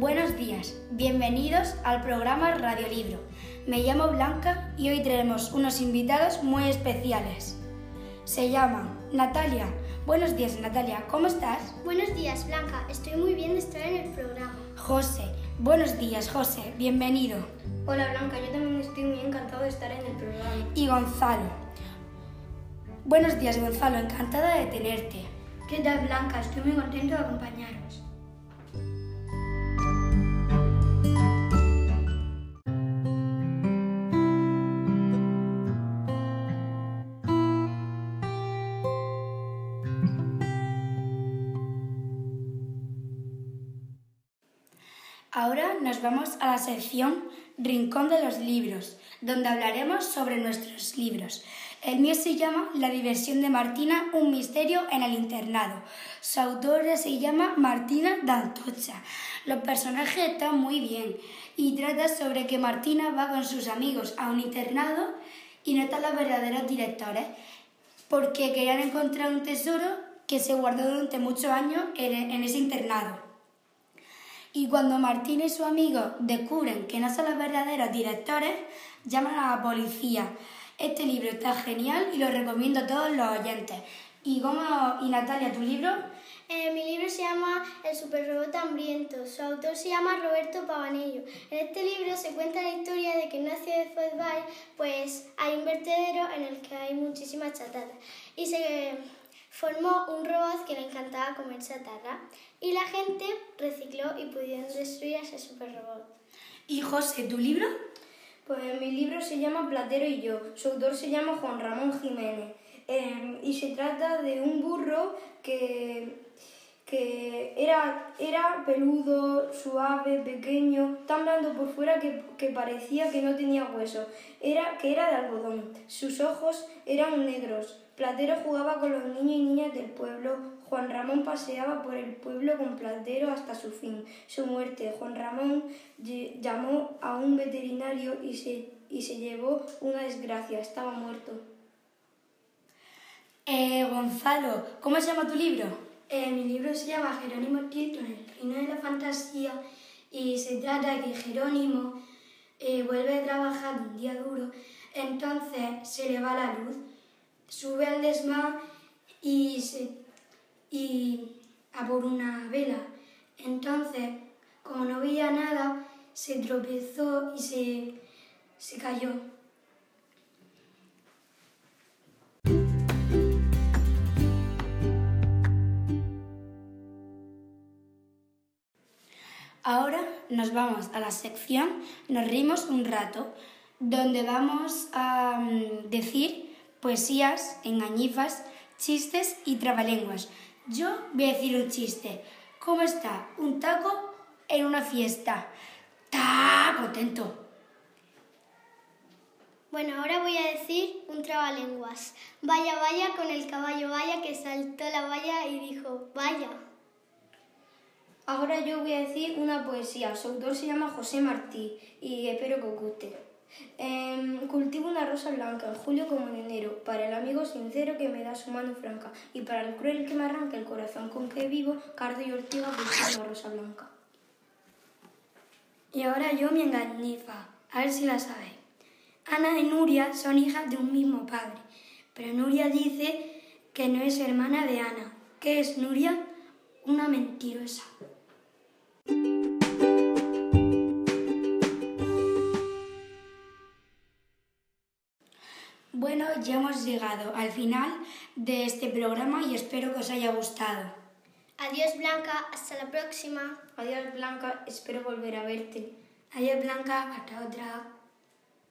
Buenos días, bienvenidos al programa Radiolibro. Me llamo Blanca y hoy tenemos unos invitados muy especiales. Se llaman Natalia. Buenos días, Natalia, ¿cómo estás? Buenos días, Blanca. Estoy muy bien de estar en el programa. José. Buenos días, José. Bienvenido. Hola, Blanca. Yo también estoy muy encantado de estar en el programa. Y Gonzalo. Buenos días, Gonzalo. Encantada de tenerte. ¿Qué tal, Blanca? Estoy muy contento de acompañaros. Ahora nos vamos a la sección Rincón de los Libros, donde hablaremos sobre nuestros libros. El mío se llama La diversión de Martina, un misterio en el internado. Su autora se llama Martina Dantocha. Los personajes están muy bien y trata sobre que Martina va con sus amigos a un internado y no están los verdaderos directores porque querían encontrar un tesoro que se guardó durante muchos años en ese internado. Y cuando Martín y su amigo descubren que no son los verdaderos directores, llaman a la policía. Este libro está genial y lo recomiendo a todos los oyentes. ¿Y, cómo, y Natalia, tu libro? Eh, mi libro se llama El superrobot hambriento. Su autor se llama Roberto Pavanello. En este libro se cuenta la historia de que en una ciudad de fútbol pues hay un vertedero en el que hay muchísimas chatatas. Y se formó un robot que le encantaba comer chatarra y la gente recicló y pudieron destruir a ese super robot. ¿Y José, tu libro? Pues mi libro se llama Platero y yo. Su autor se llama Juan Ramón Jiménez. Em, y se trata de un burro que, que era, era peludo, suave, pequeño, tan blando por fuera que, que parecía que no tenía hueso, era, que era de algodón. Sus ojos eran negros, Platero jugaba con los niños y niñas del pueblo. Juan Ramón paseaba por el pueblo con Platero hasta su fin. Su muerte. Juan Ramón llamó a un veterinario y se, y se llevó una desgracia. Estaba muerto. Eh, Gonzalo, ¿cómo se llama tu libro? Eh, mi libro se llama Jerónimo Tilton, el reino de la fantasía, y se trata de que Jerónimo eh, vuelve a trabajar un día duro, entonces se le va la luz sube al desmán y, se, y a por una vela. Entonces, como no veía nada, se tropezó y se, se cayó. Ahora nos vamos a la sección Nos rimos un rato, donde vamos a mm, decir poesías, engañifas, chistes y trabalenguas. Yo voy a decir un chiste. ¿Cómo está un taco en una fiesta? ¡Ta! contento! Bueno, ahora voy a decir un trabalenguas. Vaya, vaya con el caballo, vaya que saltó la valla y dijo, vaya. Ahora yo voy a decir una poesía. Su autor se llama José Martí y espero que os guste. Em, cultivo una rosa blanca en julio como en enero, para el amigo sincero que me da su mano franca, y para el cruel que me arranca el corazón con que vivo, cardo y ortiga cultivo una rosa blanca. Y ahora yo mi engañifa, a ver si la sabéis. Ana y Nuria son hijas de un mismo padre, pero Nuria dice que no es hermana de Ana. ¿Qué es Nuria? Una mentirosa. Bueno, ya hemos llegado al final de este programa y espero que os haya gustado. Adiós Blanca, hasta la próxima. Adiós Blanca, espero volver a verte. Adiós Blanca, hasta otra.